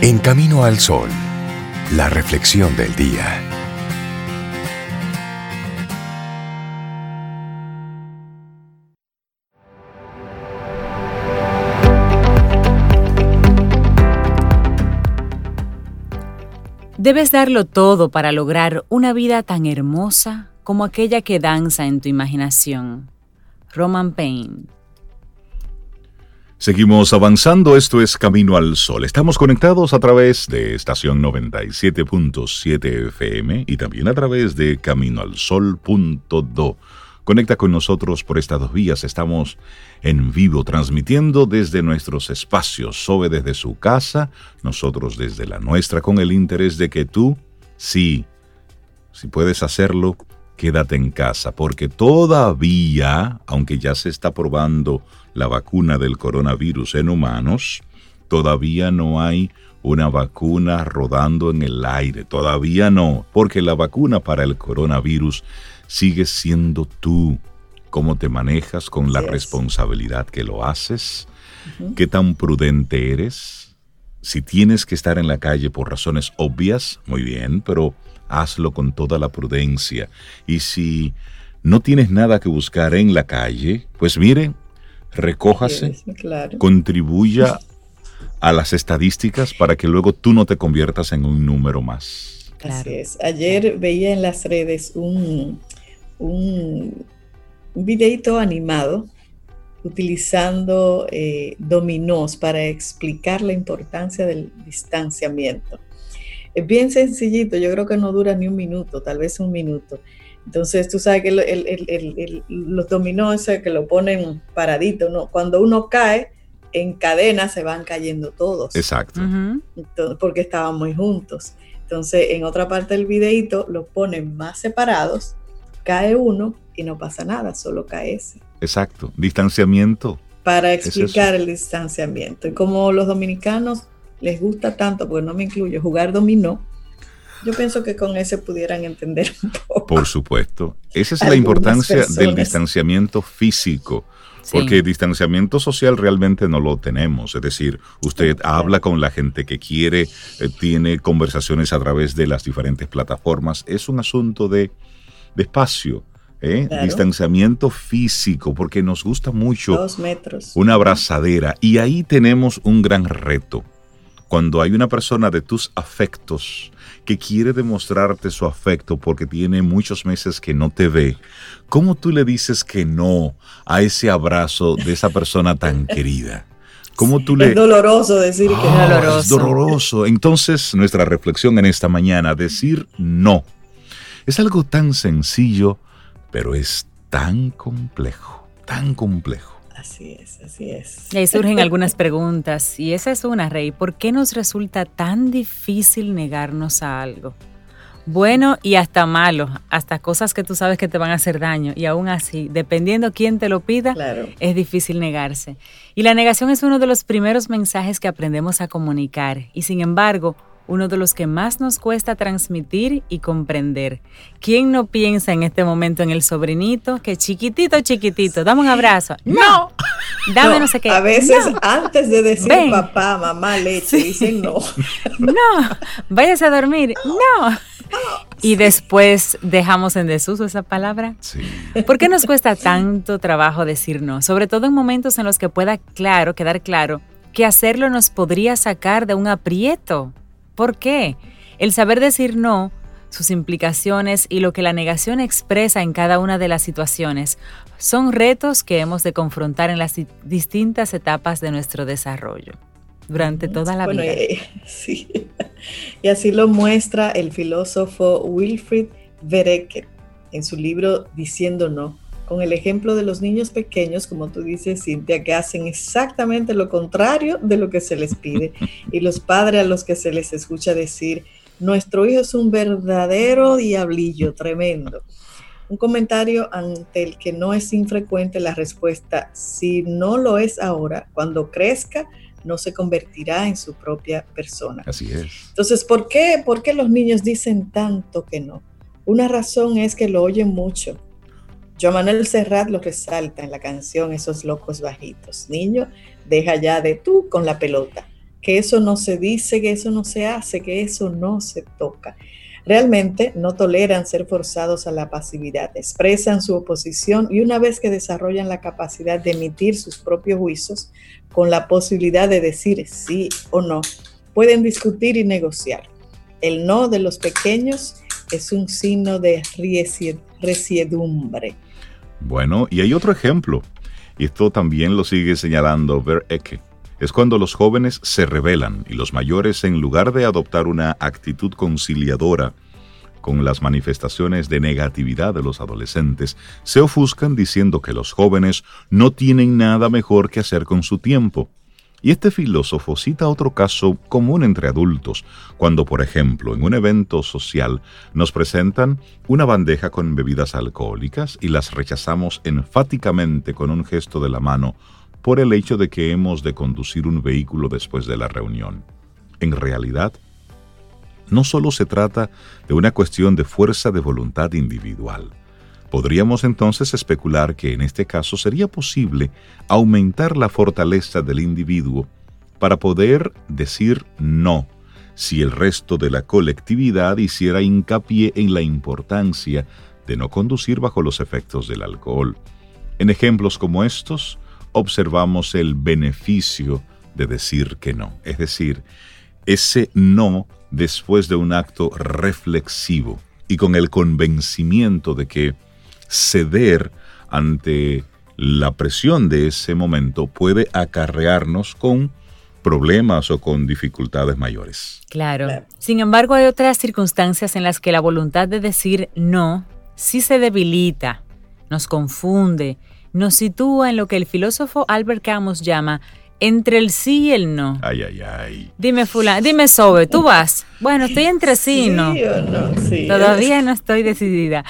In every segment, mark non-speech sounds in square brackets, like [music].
En Camino al Sol, la reflexión del día. Debes darlo todo para lograr una vida tan hermosa como aquella que danza en tu imaginación. Roman Payne. Seguimos avanzando, esto es Camino al Sol. Estamos conectados a través de estación 97.7 FM y también a través de caminoalsol.do. Conecta con nosotros por estas dos vías. Estamos en vivo transmitiendo desde nuestros espacios. Sobe desde su casa, nosotros desde la nuestra, con el interés de que tú, sí, si puedes hacerlo, quédate en casa, porque todavía, aunque ya se está probando la vacuna del coronavirus en humanos, todavía no hay una vacuna rodando en el aire, todavía no, porque la vacuna para el coronavirus sigue siendo tú, cómo te manejas con la responsabilidad que lo haces, qué tan prudente eres. Si tienes que estar en la calle por razones obvias, muy bien, pero hazlo con toda la prudencia. Y si no tienes nada que buscar en la calle, pues mire, recójase, contribuya a las estadísticas para que luego tú no te conviertas en un número más. Así es. Ayer veía en las redes un, un, videito animado utilizando eh, dominós para explicar la importancia del distanciamiento. Es bien sencillito, yo creo que no dura ni un minuto, tal vez un minuto. Entonces, tú sabes que los dominós que lo ponen paradito, ¿no? cuando uno cae, en cadena se van cayendo todos. Exacto. porque estaban muy juntos. Entonces, en otra parte del videito lo ponen más separados, cae uno y no pasa nada, solo cae ese. Exacto, distanciamiento. Para explicar el distanciamiento. Y como los dominicanos les gusta tanto, porque no me incluyo, jugar dominó, yo pienso que con ese pudieran entender un poco. Por supuesto. Esa es la importancia del distanciamiento físico. Porque distanciamiento social realmente no lo tenemos. Es decir, usted habla con la gente que quiere, eh, tiene conversaciones a través de las diferentes plataformas. Es un asunto de, espacio. ¿Eh? Distanciamiento físico, porque nos gusta mucho Dos metros. una abrazadera. Y ahí tenemos un gran reto cuando hay una persona de tus afectos que quiere demostrarte su afecto porque tiene muchos meses que no te ve, ¿cómo tú le dices que no a ese abrazo de esa persona tan [laughs] querida? ¿Cómo tú le... Es doloroso decir que es ah, doloroso. Es doloroso. Entonces, nuestra reflexión en esta mañana, decir no. Es algo tan sencillo, pero es tan complejo, tan complejo. Así es, así es. Y ahí surgen algunas preguntas, y esa es una, Rey. ¿Por qué nos resulta tan difícil negarnos a algo? Bueno y hasta malo, hasta cosas que tú sabes que te van a hacer daño, y aún así, dependiendo quién te lo pida, es difícil negarse. Y la negación es uno de los primeros mensajes que aprendemos a comunicar, y sin embargo, uno de los que más nos cuesta transmitir y comprender. ¿Quién no piensa en este momento en el sobrinito que chiquitito, chiquitito, dame un abrazo? No, dame no, sé qué. A veces antes de decir papá, mamá, leche, dicen no. [laughs] No, váyase a dormir. No. Y después dejamos en desuso esa palabra. Sí. ¿Por qué nos cuesta tanto trabajo decir no? Sobre todo en momentos en los que pueda claro, quedar claro que hacerlo nos podría sacar de un aprieto ¿Por qué? El saber decir no, sus implicaciones y lo que la negación expresa en cada una de las situaciones son retos que hemos de confrontar en las distintas etapas de nuestro desarrollo durante toda la vida. Eh, [laughs] sí. Y así lo muestra el filósofo Wilfried Vereke en su libro Diciendo No con el ejemplo de los niños pequeños, como tú dices, Cintia, que hacen exactamente lo contrario de lo que se les pide. [laughs] Y los padres a los que se les escucha decir, nuestro hijo es un verdadero diablillo tremendo. Un comentario ante el que no es infrecuente la respuesta, si no lo es ahora, cuando crezca, no se convertirá en su propia persona. Así es. Entonces, ¿por qué, ¿por qué los niños dicen tanto que no? Una razón es que lo oyen mucho Joan Manuel Serrat lo resalta en la canción Esos locos bajitos. Niño, deja ya de tú con la pelota. que eso no se dice, que eso no se hace, que eso no se toca. Realmente no toleran ser forzados a la pasividad, expresan su oposición y una vez que desarrollan la capacidad de emitir sus propios juicios con la posibilidad de decir sí o no, pueden discutir y negociar. El no de los pequeños es un signo de resiedumbre. Bueno, y hay otro ejemplo, y esto también lo sigue señalando Ver Ecke. Es cuando los jóvenes se rebelan y los mayores, en lugar de adoptar una actitud conciliadora con las manifestaciones de negatividad de los adolescentes, se ofuscan diciendo que los jóvenes no tienen nada mejor que hacer con su tiempo y este filósofo cita otro caso común entre adultos, cuando por ejemplo en un evento social nos presentan una bandeja con bebidas alcohólicas y las rechazamos enfáticamente con un gesto de la mano por el hecho de que hemos de conducir un vehículo después de la reunión. En realidad, no solo se trata de una cuestión de fuerza de voluntad individual, Podríamos entonces especular que en este caso sería posible aumentar la fortaleza del individuo para poder decir no si el resto de la colectividad hiciera hincapié en la importancia de no conducir bajo los efectos del alcohol. En ejemplos como estos, observamos el beneficio de decir que no, es decir, ese no después de un acto reflexivo y con el convencimiento de que ceder ante la presión de ese momento puede acarrearnos con problemas o con dificultades mayores. Claro. Sin embargo, hay otras circunstancias en las que la voluntad de decir no sí se debilita, nos confunde, nos sitúa en lo que el filósofo Albert Camus llama entre el sí y el no. Ay, ay, ay. Dime, fulano, dime, Sobe, ¿tú vas? Bueno, estoy entre sí y no. Todavía no estoy decidida.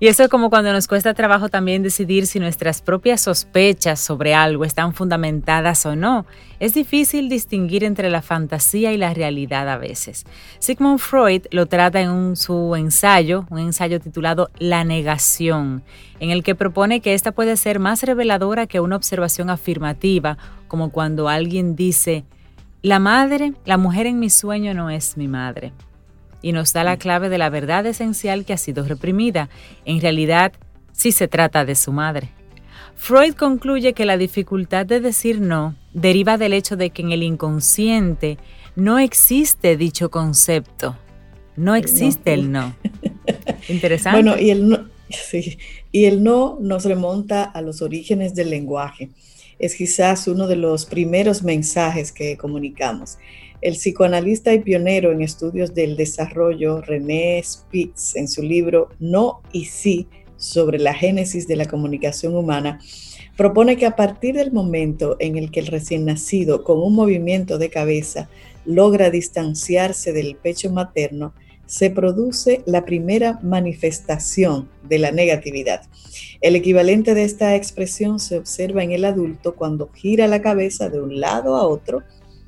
Y eso es como cuando nos cuesta trabajo también decidir si nuestras propias sospechas sobre algo están fundamentadas o no. Es difícil distinguir entre la fantasía y la realidad a veces. Sigmund Freud lo trata en su ensayo, un ensayo titulado La negación, en el que propone que esta puede ser más reveladora que una observación afirmativa, como cuando alguien dice, la madre, la mujer en mi sueño no es mi madre. Y nos da la clave de la verdad esencial que ha sido reprimida. En realidad, sí se trata de su madre. Freud concluye que la dificultad de decir no deriva del hecho de que en el inconsciente no existe dicho concepto. No existe el no. [laughs] Interesante. Bueno, y el no, [laughs] y el no nos remonta a los orígenes del lenguaje es quizás uno de los primeros mensajes que comunicamos. El psicoanalista y pionero en estudios del desarrollo, René Spitz, en su libro No y Sí sobre la génesis de la comunicación humana, propone que a partir del momento en el que el recién nacido, con un movimiento de cabeza, logra distanciarse del pecho materno, se produce la primera manifestación de la negatividad. El equivalente de esta expresión se observa en el adulto cuando gira la cabeza de un lado a otro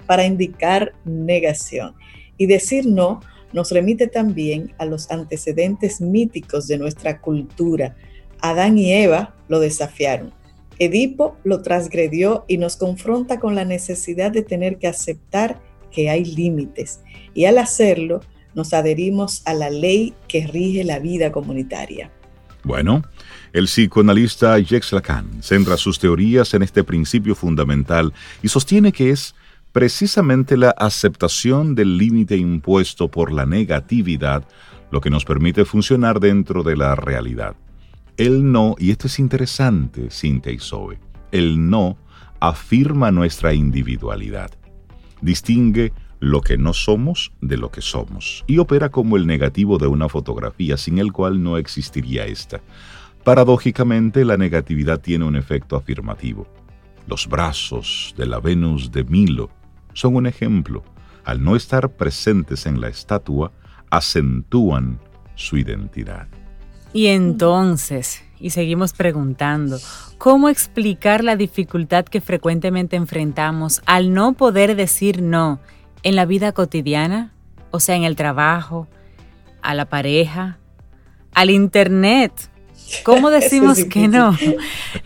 para indicar negación. Y decir no nos remite también a los antecedentes míticos de nuestra cultura. Adán y Eva lo desafiaron. Edipo lo transgredió y nos confronta con la necesidad de tener que aceptar que hay límites. Y al hacerlo, nos adherimos a la ley que rige la vida comunitaria. Bueno, el psicoanalista Jacques Lacan centra sus teorías en este principio fundamental y sostiene que es precisamente la aceptación del límite impuesto por la negatividad lo que nos permite funcionar dentro de la realidad. El no, y esto es interesante, Cintia y Zoe, el no afirma nuestra individualidad. Distingue lo que no somos de lo que somos y opera como el negativo de una fotografía sin el cual no existiría esta. Paradójicamente, la negatividad tiene un efecto afirmativo. Los brazos de la Venus de Milo son un ejemplo. Al no estar presentes en la estatua, acentúan su identidad. Y entonces, y seguimos preguntando, ¿cómo explicar la dificultad que frecuentemente enfrentamos al no poder decir no en la vida cotidiana, o sea, en el trabajo, a la pareja, al internet, ¿Cómo [laughs] decimos que no?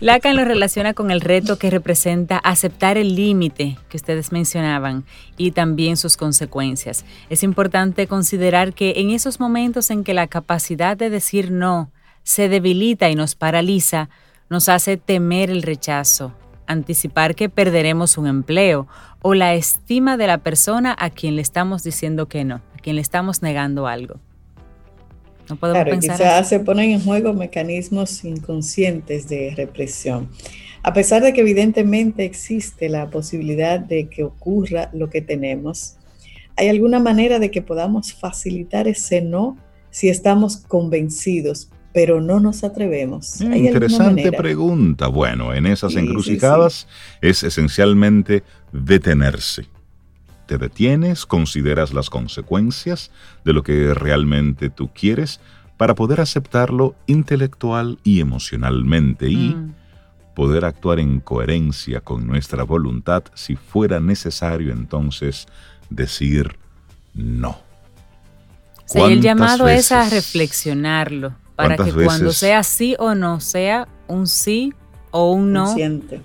Lacan lo relaciona con el reto que representa aceptar el límite que ustedes mencionaban y también sus consecuencias. Es importante considerar que en esos momentos en que la capacidad de decir no se debilita y nos paraliza, nos hace temer el rechazo, anticipar que perderemos un empleo o la estima de la persona a quien le estamos diciendo que no, a quien le estamos negando algo. No podemos claro, quizás se ponen en juego mecanismos inconscientes de represión. A pesar de que evidentemente existe la posibilidad de que ocurra lo que tenemos, ¿hay alguna manera de que podamos facilitar ese no si estamos convencidos, pero no nos atrevemos? Mm, interesante pregunta. Bueno, en esas encrucijadas es esencialmente detenerse te detienes, consideras las consecuencias de lo que realmente tú quieres para poder aceptarlo intelectual y emocionalmente y mm. poder actuar en coherencia con nuestra voluntad si fuera necesario entonces decir no. el llamado es a reflexionarlo para que cuando sea sí o no sea un sí o un no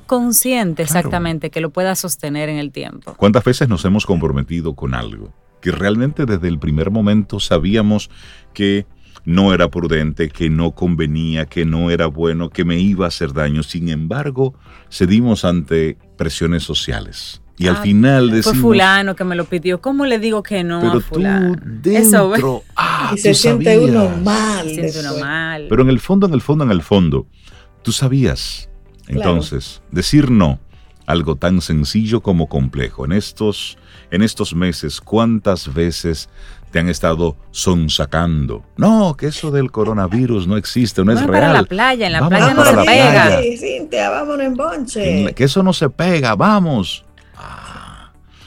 consciente, exactamente, que lo pueda sostener en el tiempo. ¿Cuántas veces nos hemos comprometido con algo que realmente desde el primer momento sabíamos que no era prudente, que no convenía, que no era bueno, que me iba a hacer daño? Sin embargo, cedimos ante presiones sociales. Y al ah, final decimos... Fue fulano que me lo pidió. ¿Cómo le digo que no pero a fulano? [laughs] Tú dentro, ah, y se siente uno mal. Se siente uno mal. Pero en el fondo, en el fondo, en el fondo, tú sabías entonces, decir no, algo tan sencillo como complejo. En estos, en estos meses, ¿cuántas veces te han estado sonsacando? No, que eso del coronavirus no existe, no es real. Para la playa, en la playa no se pega. Sí, Cintia, vámonos en bonche. que eso no se pega, vamos.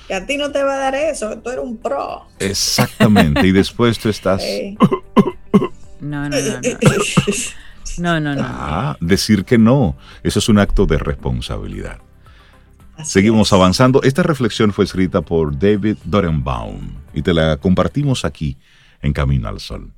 Que a ti no te va a dar eso, tú eres un pro. Exactamente, y después tú estás... no, no. no. no. [laughs] No, no, no. Ah, decir que no, eso es un acto de responsabilidad. Seguimos avanzando. Esta reflexión fue escrita por David Dorenbaum y te la compartimos aquí en Camino al Sol.